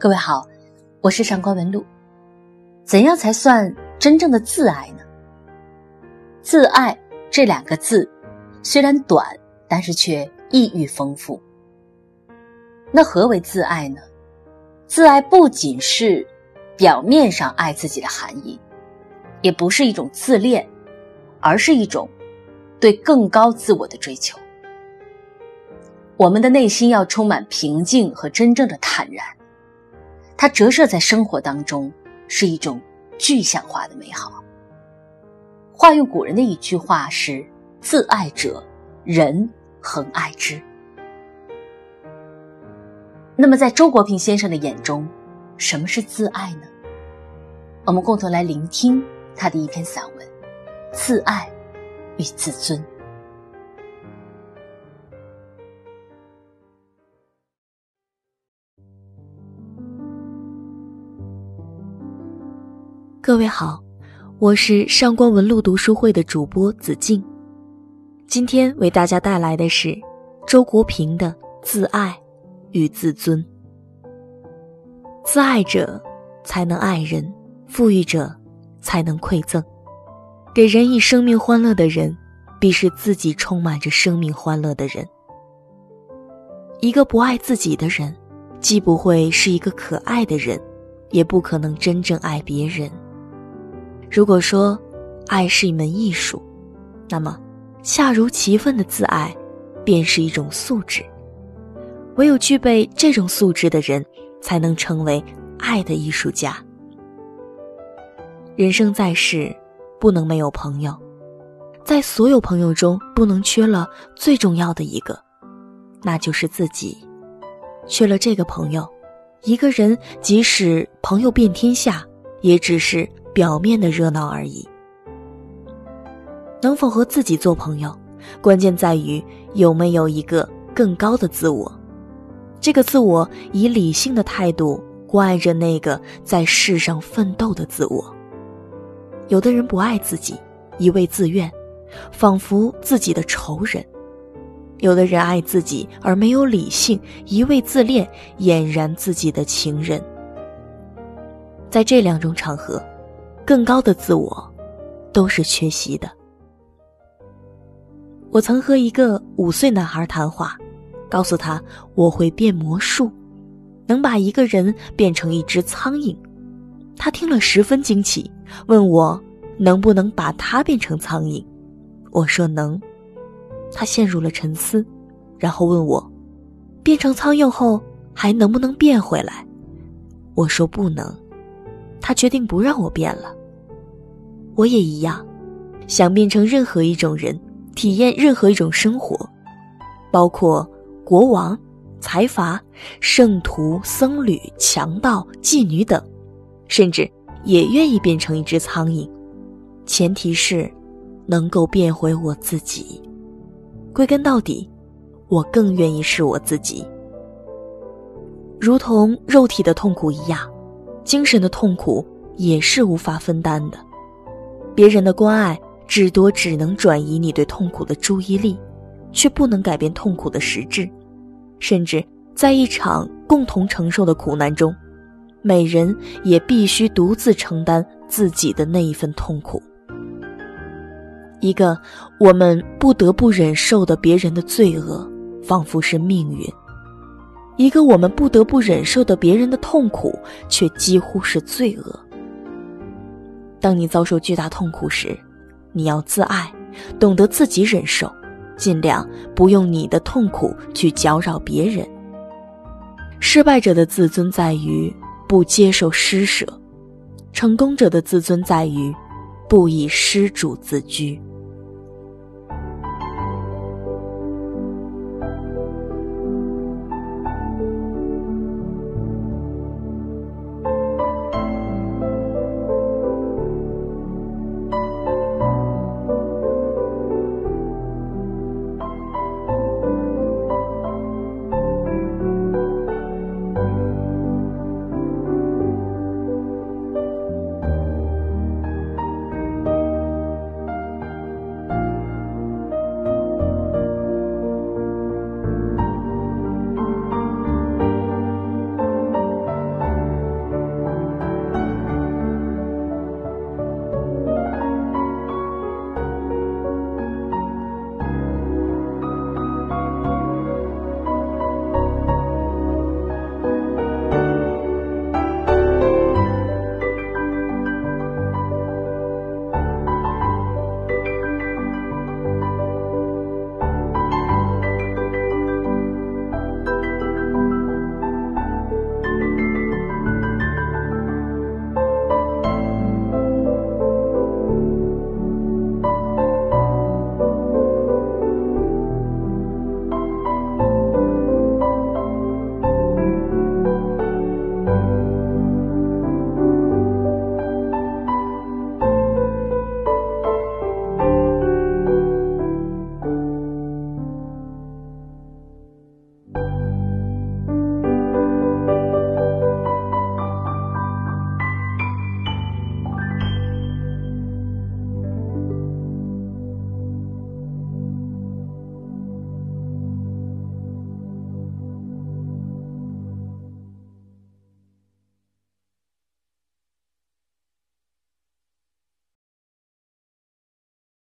各位好，我是上官文露。怎样才算真正的自爱呢？自爱这两个字虽然短，但是却意蕴丰富。那何为自爱呢？自爱不仅是表面上爱自己的含义，也不是一种自恋，而是一种对更高自我的追求。我们的内心要充满平静和真正的坦然，它折射在生活当中是一种具象化的美好。化用古人的一句话是：“自爱者，人恒爱之。”那么，在周国平先生的眼中，什么是自爱呢？我们共同来聆听他的一篇散文《自爱与自尊》。各位好，我是上官文露读书会的主播子静，今天为大家带来的是周国平的《自爱与自尊》。自爱者才能爱人，富裕者才能馈赠。给人以生命欢乐的人，必是自己充满着生命欢乐的人。一个不爱自己的人，既不会是一个可爱的人，也不可能真正爱别人。如果说，爱是一门艺术，那么，恰如其分的自爱，便是一种素质。唯有具备这种素质的人，才能成为爱的艺术家。人生在世，不能没有朋友，在所有朋友中，不能缺了最重要的一个，那就是自己。缺了这个朋友，一个人即使朋友遍天下，也只是。表面的热闹而已。能否和自己做朋友，关键在于有没有一个更高的自我。这个自我以理性的态度关爱着那个在世上奋斗的自我。有的人不爱自己，一味自怨，仿佛自己的仇人；有的人爱自己而没有理性，一味自恋，俨然自己的情人。在这两种场合。更高的自我，都是缺席的。我曾和一个五岁男孩谈话，告诉他我会变魔术，能把一个人变成一只苍蝇。他听了十分惊奇，问我能不能把他变成苍蝇。我说能。他陷入了沉思，然后问我，变成苍蝇后还能不能变回来？我说不能。他决定不让我变了。我也一样，想变成任何一种人，体验任何一种生活，包括国王、财阀、圣徒、僧侣、强盗、妓女等，甚至也愿意变成一只苍蝇，前提是能够变回我自己。归根到底，我更愿意是我自己。如同肉体的痛苦一样，精神的痛苦也是无法分担的。别人的关爱至多只能转移你对痛苦的注意力，却不能改变痛苦的实质。甚至在一场共同承受的苦难中，每人也必须独自承担自己的那一份痛苦。一个我们不得不忍受的别人的罪恶，仿佛是命运；一个我们不得不忍受的别人的痛苦，却几乎是罪恶。当你遭受巨大痛苦时，你要自爱，懂得自己忍受，尽量不用你的痛苦去搅扰别人。失败者的自尊在于不接受施舍，成功者的自尊在于不以施主自居。